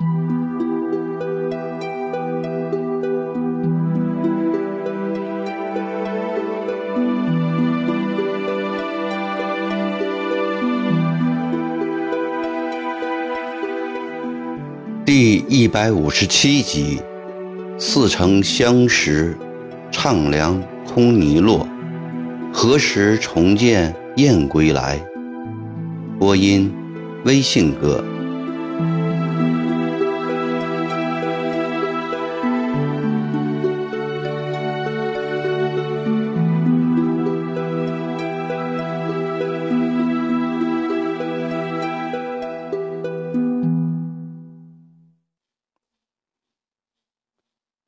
第一百五十七集，似曾相识，怅凉空泥落，何时重见燕归来？播音：微信哥。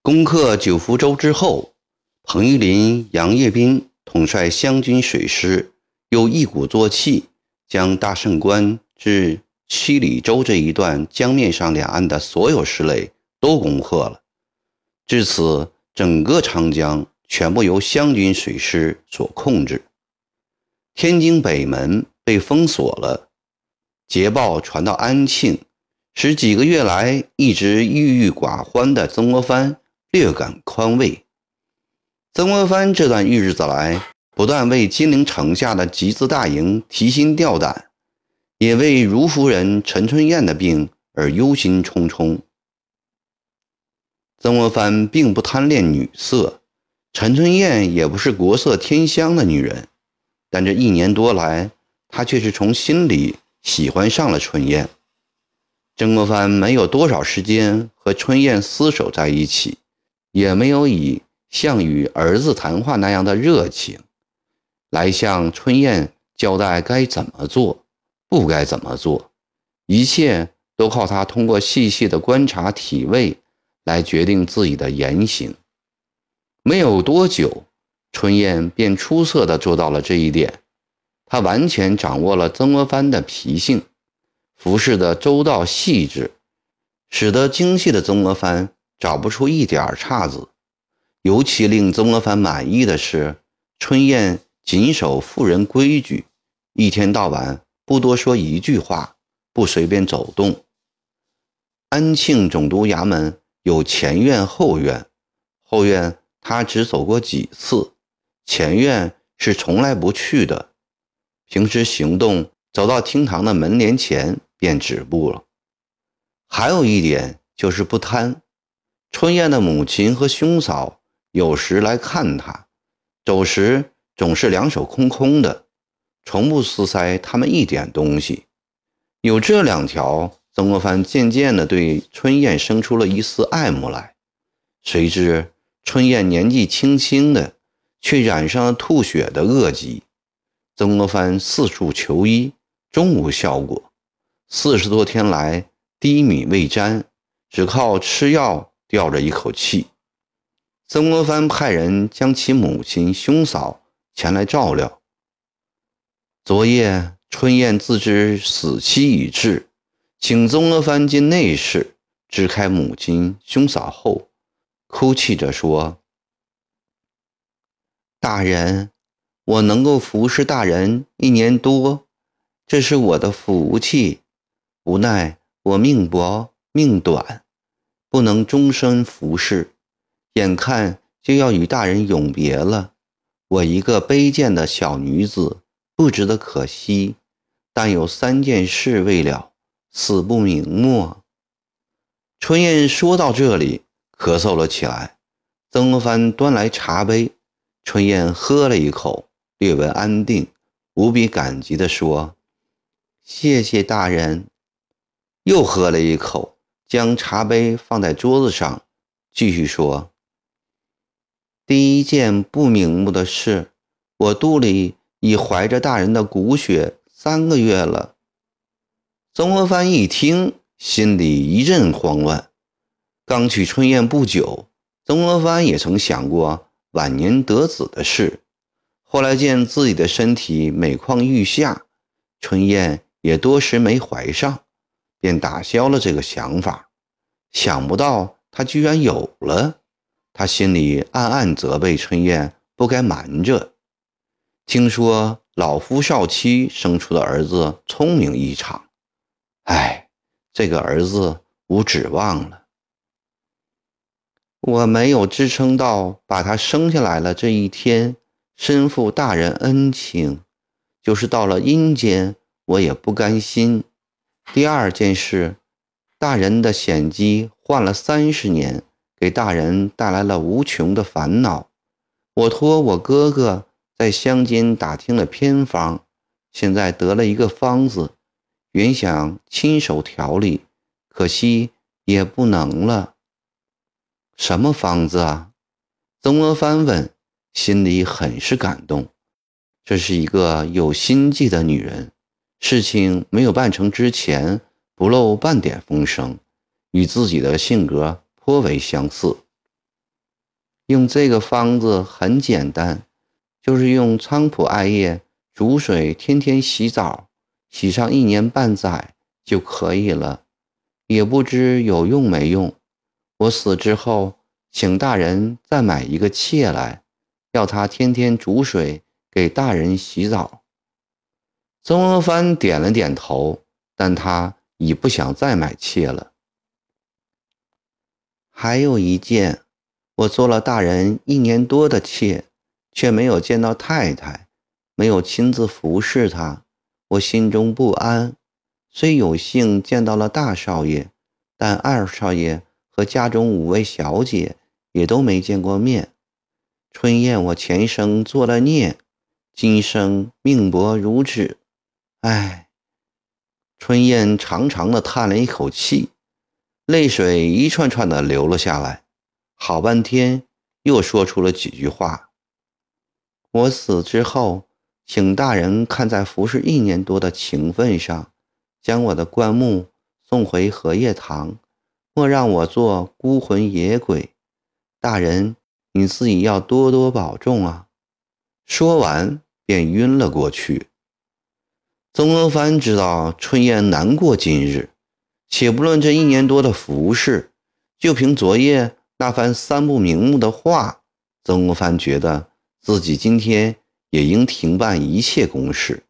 攻克九福州之后，彭玉麟、杨业斌统帅湘军水师，又一鼓作气将大胜关至七里洲这一段江面上两岸的所有石垒都攻克了。至此，整个长江全部由湘军水师所控制。天津北门被封锁了，捷报传到安庆，使几个月来一直郁郁寡欢的曾国藩。略感宽慰。曾国藩这段日子来，不断为金陵城下的集资大营提心吊胆，也为如夫人陈春燕的病而忧心忡忡。曾国藩并不贪恋女色，陈春燕也不是国色天香的女人，但这一年多来，他却是从心里喜欢上了春燕。曾国藩没有多少时间和春燕厮守在一起。也没有以像与儿子谈话那样的热情，来向春燕交代该怎么做，不该怎么做，一切都靠他通过细细的观察体味来决定自己的言行。没有多久，春燕便出色的做到了这一点。她完全掌握了曾国藩的脾性，服侍的周到细致，使得精细的曾国藩。找不出一点岔子，尤其令曾国藩满意的是，春燕谨守妇人规矩，一天到晚不多说一句话，不随便走动。安庆总督衙门有前院后院，后院他只走过几次，前院是从来不去的。平时行动走到厅堂的门帘前便止步了。还有一点就是不贪。春燕的母亲和兄嫂有时来看她，走时总是两手空空的，从不私塞他们一点东西。有这两条，曾国藩渐渐地对春燕生出了一丝爱慕来。谁知春燕年纪轻轻的，却染上了吐血的恶疾。曾国藩四处求医，终无效果。四十多天来，低米未沾，只靠吃药。吊着一口气，曾国藩派人将其母亲、兄嫂前来照料。昨夜春燕自知死期已至，请曾国藩进内室支开母亲、兄嫂后，哭泣着说：“大人，我能够服侍大人一年多，这是我的福气。无奈我命薄命短。”不能终身服侍，眼看就要与大人永别了。我一个卑贱的小女子，不值得可惜，但有三件事未了，死不瞑目。春燕说到这里，咳嗽了起来。曾国藩端来茶杯，春燕喝了一口，略为安定，无比感激地说：“谢谢大人。”又喝了一口。将茶杯放在桌子上，继续说：“第一件不瞑目的事，我肚里已怀着大人的骨血三个月了。”曾国藩一听，心里一阵慌乱。刚娶春燕不久，曾国藩也曾想过晚年得子的事。后来见自己的身体每况愈下，春燕也多时没怀上。便打消了这个想法，想不到他居然有了，他心里暗暗责备春燕不该瞒着。听说老夫少妻生出的儿子聪明异常，哎，这个儿子无指望了。我没有支撑到把他生下来了这一天，身负大人恩情，就是到了阴间，我也不甘心。第二件事，大人的险机换了三十年，给大人带来了无穷的烦恼。我托我哥哥在乡间打听了偏方，现在得了一个方子，原想亲手调理，可惜也不能了。什么方子啊？曾国藩问，心里很是感动。这是一个有心计的女人。事情没有办成之前，不露半点风声，与自己的性格颇为相似。用这个方子很简单，就是用菖蒲艾叶煮水，天天洗澡，洗上一年半载就可以了。也不知有用没用。我死之后，请大人再买一个妾来，要他天天煮水给大人洗澡。曾国藩点了点头，但他已不想再买妾了。还有一件，我做了大人一年多的妾，却没有见到太太，没有亲自服侍她，我心中不安。虽有幸见到了大少爷，但二少爷和家中五位小姐也都没见过面。春燕，我前生做了孽，今生命薄如纸。唉，春燕长长的叹了一口气，泪水一串串的流了下来。好半天，又说出了几句话：“我死之后，请大人看在服侍一年多的情分上，将我的棺木送回荷叶塘，莫让我做孤魂野鬼。大人，你自己要多多保重啊！”说完，便晕了过去。曾国藩知道春燕难过今日，且不论这一年多的服侍，就凭昨夜那番三不瞑目的话，曾国藩觉得自己今天也应停办一切公事，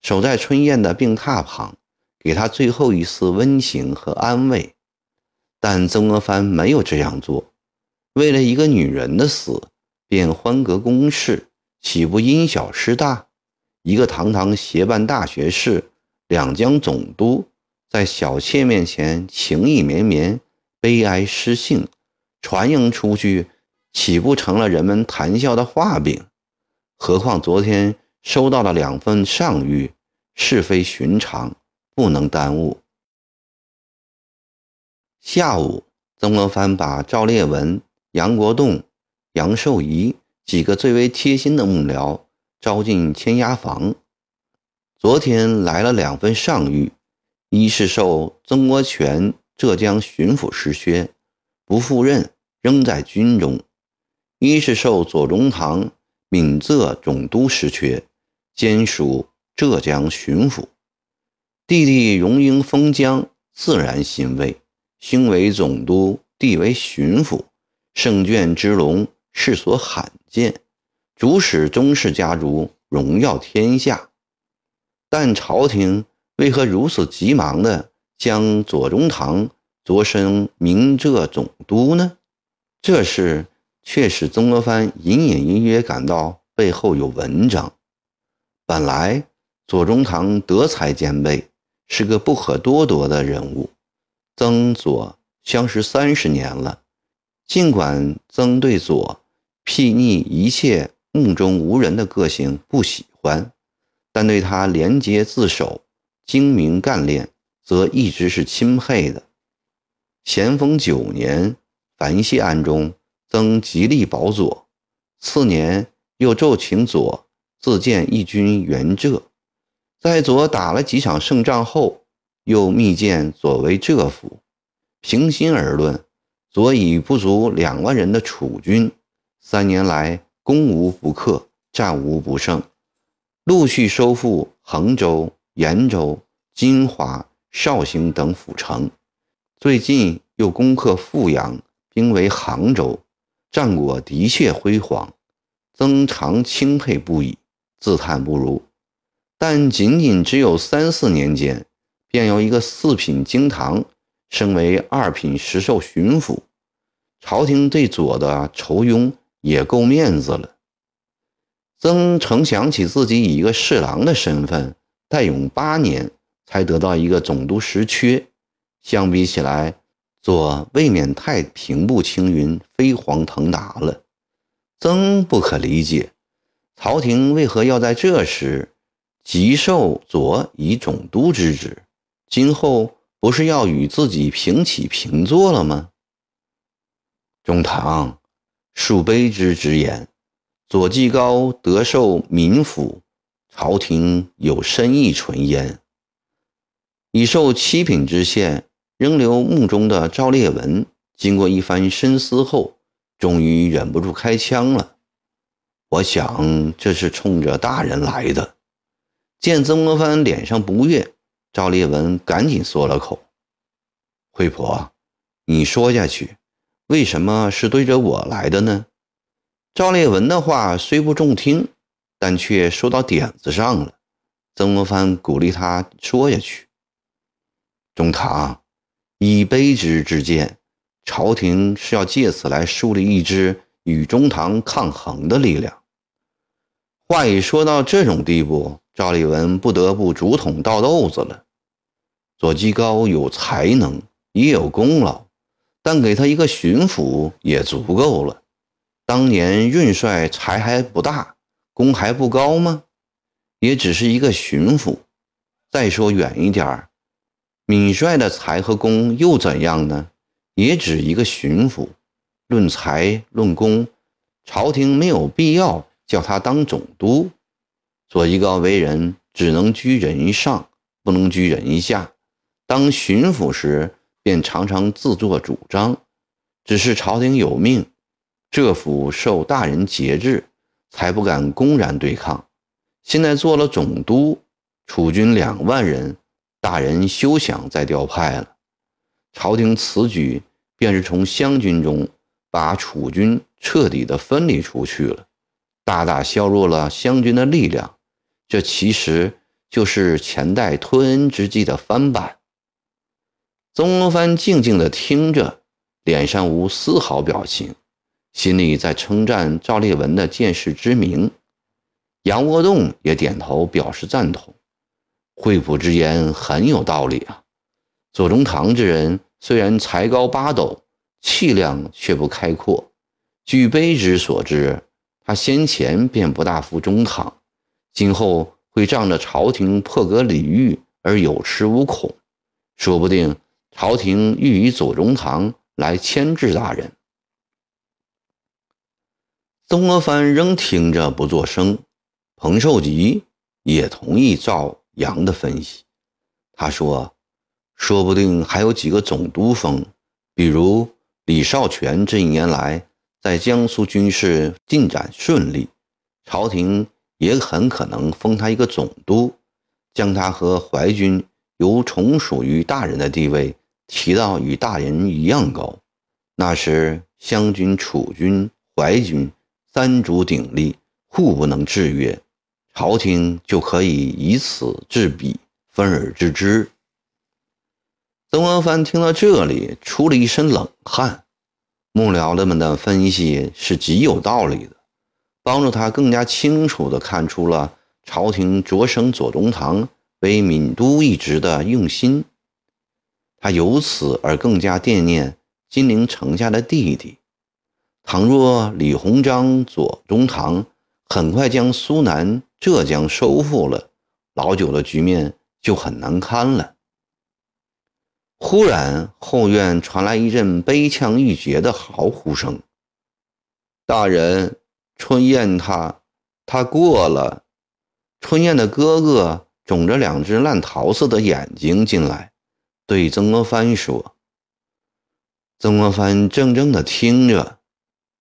守在春燕的病榻旁，给她最后一丝温情和安慰。但曾国藩没有这样做，为了一个女人的死，便欢革公事，岂不因小失大？一个堂堂协办大学士、两江总督，在小妾面前情意绵绵、悲哀失性，传扬出去，岂不成了人们谈笑的画饼？何况昨天收到了两份上谕，是非寻常，不能耽误。下午，曾国藩把赵烈文、杨国栋、杨寿仪几个最为贴心的幕僚。招进签押房。昨天来了两份上谕，一是受曾国荃浙江巡抚失削，不赴任，仍在军中；一是受左宗棠闽浙总督失缺，兼署浙江巡抚。弟弟荣膺封疆，自然欣慰。兄为总督，弟为巡抚，圣眷之隆，世所罕见。主使宗室家族荣耀天下，但朝廷为何如此急忙的将左宗棠擢升明浙总督呢？这事却使曾国藩隐隐约约感到背后有文章。本来左宗棠德才兼备，是个不可多得的人物。曾左相识三十年了，尽管曾对左睥睨一切。目中无人的个性不喜欢，但对他廉洁自守、精明干练，则一直是钦佩的。咸丰九年，樊系案中，曾极力保左，次年又奏请左自荐义军援浙。在左打了几场胜仗后，又密荐左为浙府。平心而论，左以不足两万人的楚军，三年来。攻无不克，战无不胜，陆续收复衡州、延州、金华、绍兴等府城。最近又攻克富阳，兵为杭州，战果的确辉煌。曾常钦佩不已，自叹不如。但仅仅只有三四年间，便由一个四品京堂升为二品石寿巡抚，朝廷对左的仇庸也够面子了。曾诚想起自己以一个侍郎的身份，待用八年才得到一个总督实缺，相比起来，左未免太平步青云、飞黄腾达了。曾不可理解，朝廷为何要在这时急授左以总督之职？今后不是要与自己平起平坐了吗？中堂，恕卑职直言。左季高得受民府，朝廷有深意存焉。已受七品知县，仍留墓中的赵烈文，经过一番深思后，终于忍不住开枪了。我想这是冲着大人来的。见曾国藩脸上不悦，赵烈文赶紧缩了口：“惠婆，你说下去，为什么是对着我来的呢？”赵烈文的话虽不中听，但却说到点子上了。曾国藩鼓励他说下去。中堂以卑职之见，朝廷是要借此来树立一支与中堂抗衡的力量。话已说到这种地步，赵烈文不得不竹筒倒豆子了。左基高有才能，也有功劳，但给他一个巡抚也足够了。当年运帅才还不大，功还不高吗？也只是一个巡抚。再说远一点儿，闵帅的才和功又怎样呢？也只一个巡抚。论才论功，朝廷没有必要叫他当总督。左一高为人只能居人上，不能居人下。当巡抚时，便常常自作主张，只是朝廷有命。这府受大人节制，才不敢公然对抗。现在做了总督，楚军两万人，大人休想再调派了。朝廷此举便是从湘军中把楚军彻底的分离出去了，大大削弱了湘军的力量。这其实就是前代吞恩之计的翻版。曾国藩静静地听着，脸上无丝毫表情。心里在称赞赵烈文的见识之明，杨国栋也点头表示赞同。惠普之言很有道理啊！左宗棠之人虽然才高八斗，气量却不开阔。据卑职所知，他先前便不大服中堂，今后会仗着朝廷破格礼遇而有恃无恐，说不定朝廷欲以左宗棠来牵制大人。曾国藩仍听着不作声，彭寿吉也同意赵阳的分析。他说：“说不定还有几个总督封，比如李少全这一年来在江苏军事进展顺利，朝廷也很可能封他一个总督，将他和淮军由从属于大人的地位提到与大人一样高。那时湘军、楚军、淮军。”三足鼎立，互不能制约，朝廷就可以以此制彼，分而治之。曾国藩听到这里，出了一身冷汗。幕僚们的分析是极有道理的，帮助他更加清楚地看出了朝廷擢升左宗棠为闽都一职的用心。他由此而更加惦念金陵城下的弟弟。倘若李鸿章、左宗棠很快将苏南、浙江收复了，老九的局面就很难堪了。忽然，后院传来一阵悲怆欲绝的嚎呼声：“大人，春燕他他过了。”春燕的哥哥肿着两只烂桃色的眼睛进来，对曾国藩说：“曾国藩，怔怔地听着。”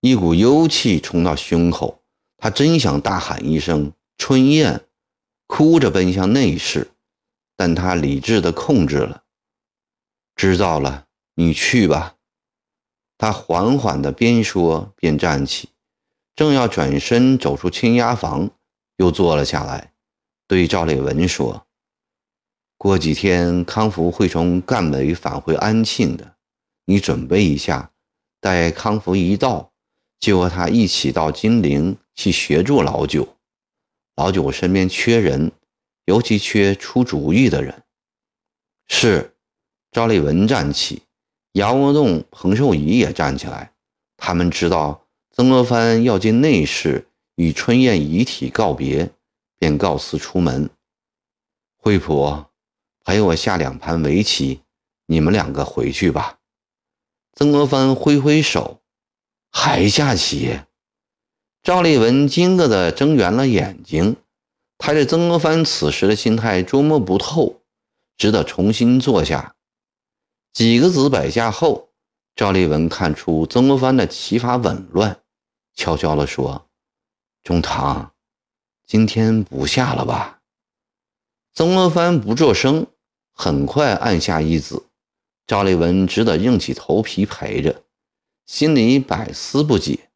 一股幽气冲到胸口，他真想大喊一声“春燕”，哭着奔向内室，但他理智地控制了。知道了，你去吧。他缓缓地边说边站起，正要转身走出青鸭房，又坐了下来，对赵烈文说：“过几天康福会从赣北返回安庆的，你准备一下，待康福一到，就和他一起到金陵去协助老九。老九身边缺人，尤其缺出主意的人。是，赵立文站起，杨国栋、彭寿仪也站起来。他们知道曾国藩要进内室与春燕遗体告别，便告辞出门。惠普，陪我下两盘围棋，你们两个回去吧。曾国藩挥挥手，还下棋。赵立文惊愕地睁圆了眼睛，他对曾国藩此时的心态捉摸不透，只得重新坐下。几个子摆下后。赵立文看出曾国藩的棋法紊乱，悄悄地说：“中堂，今天不下了吧？”曾国藩不作声，很快按下一子。赵立文只得硬起头皮陪着，心里百思不解。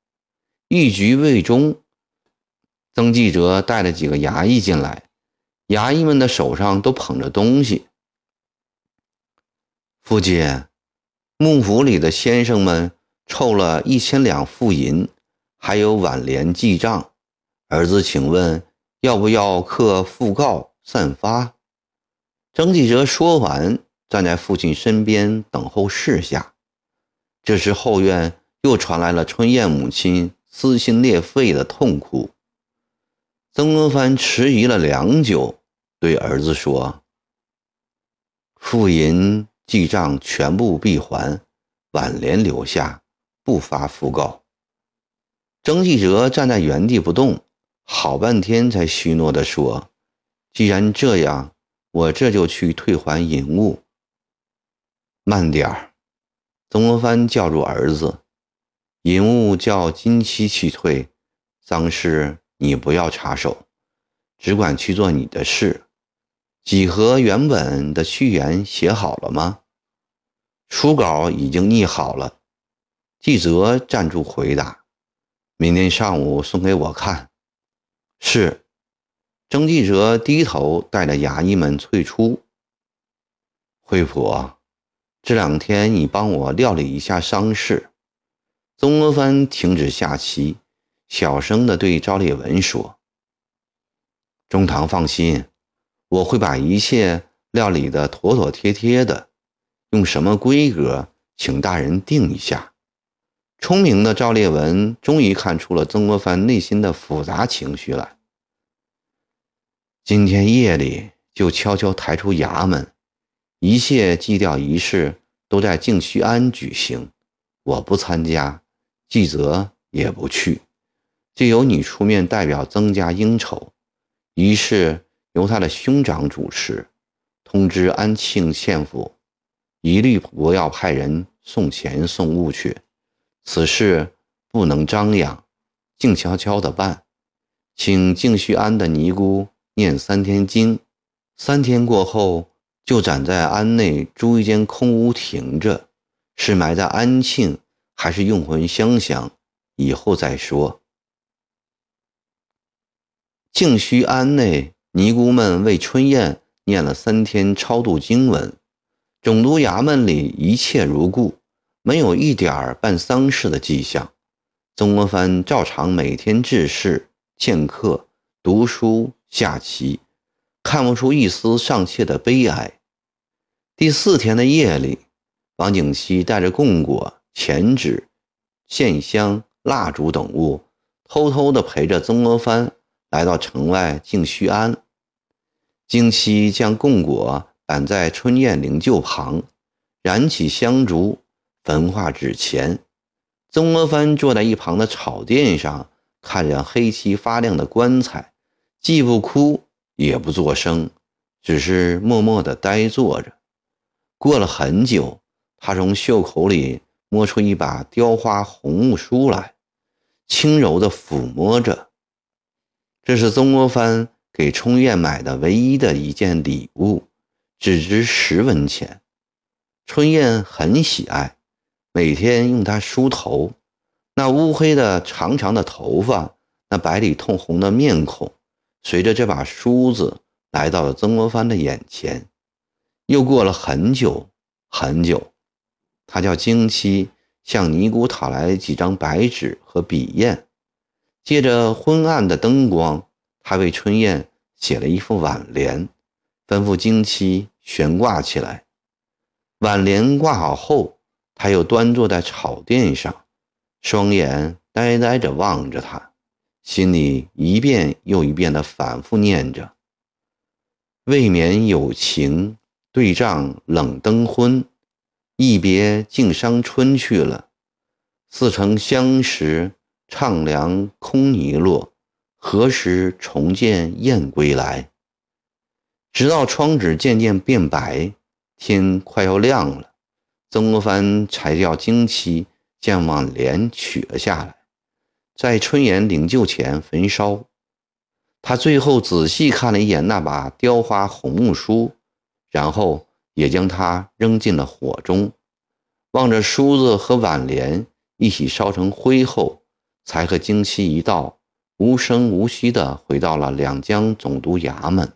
一局未终，曾纪泽带了几个衙役进来，衙役们的手上都捧着东西。父亲。幕府里的先生们凑了一千两富银，还有挽联记账。儿子，请问要不要刻讣告散发？曾纪泽说完，站在父亲身边等候示下。这时后院又传来了春燕母亲撕心裂肺的痛哭。曾国藩迟疑了良久，对儿子说：“付银。”记账全部闭还，挽联留下，不发讣告。曾纪泽站在原地不动，好半天才虚诺地说：“既然这样，我这就去退还银物。”慢点儿，曾国藩叫住儿子：“银物叫金七去退，丧事你不要插手，只管去做你的事。”几何原本的序言写好了吗？初稿已经拟好了。季泽站住回答：“明天上午送给我看。”是。曾记者低头带着衙役们退出。惠普，这两天你帮我料理一下丧事。曾国藩停止下棋，小声地对赵烈文说：“中堂放心。”我会把一切料理得妥妥帖帖的，用什么规格，请大人定一下。聪明的赵烈文终于看出了曾国藩内心的复杂情绪来。今天夜里就悄悄抬出衙门，一切祭吊仪式都在静虚庵举行，我不参加，纪泽也不去，就由你出面代表曾家应酬仪式。由他的兄长主持，通知安庆县府，一律不要派人送钱送物去。此事不能张扬，静悄悄的办。请静虚庵的尼姑念三天经，三天过后就暂在庵内租一间空屋停着。是埋在安庆，还是用魂香香，以后再说。静虚庵内。尼姑们为春燕念了三天超度经文，总督衙门里一切如故，没有一点儿办丧事的迹象。曾国藩照常每天治事、见客、读书、下棋，看不出一丝上切的悲哀。第四天的夜里，王景熙带着供果、钱纸、线香、蜡烛等物，偷偷地陪着曾国藩来到城外静虚庵。京西将供果摆在春燕灵柩旁，燃起香烛，焚化纸钱。曾国藩坐在一旁的草垫上，看着黑漆发亮的棺材，既不哭也不作声，只是默默地呆坐着。过了很久，他从袖口里摸出一把雕花红木梳来，轻柔地抚摸着。这是曾国藩。给冲燕买的唯一的一件礼物，只值十文钱。春燕很喜爱，每天用它梳头。那乌黑的长长的头发，那白里透红的面孔，随着这把梳子来到了曾国藩的眼前。又过了很久很久，他叫京七向尼姑讨来几张白纸和笔砚，借着昏暗的灯光，他为春燕写了一副挽联，吩咐京七悬挂起来。挽联挂好后，他又端坐在草垫上，双眼呆呆着望着他，心里一遍又一遍地反复念着：“未免有情，对账冷灯昏；一别竟伤春去了。似曾相识，怅凉空泥落。何时重见燕归来？”直到窗纸渐渐变白。天快要亮了，曾国藩才叫京七将挽联取了下来，在春燕领救前焚烧。他最后仔细看了一眼那把雕花红木梳，然后也将它扔进了火中。望着梳子和挽联一起烧成灰后，才和京七一道无声无息的回到了两江总督衙门。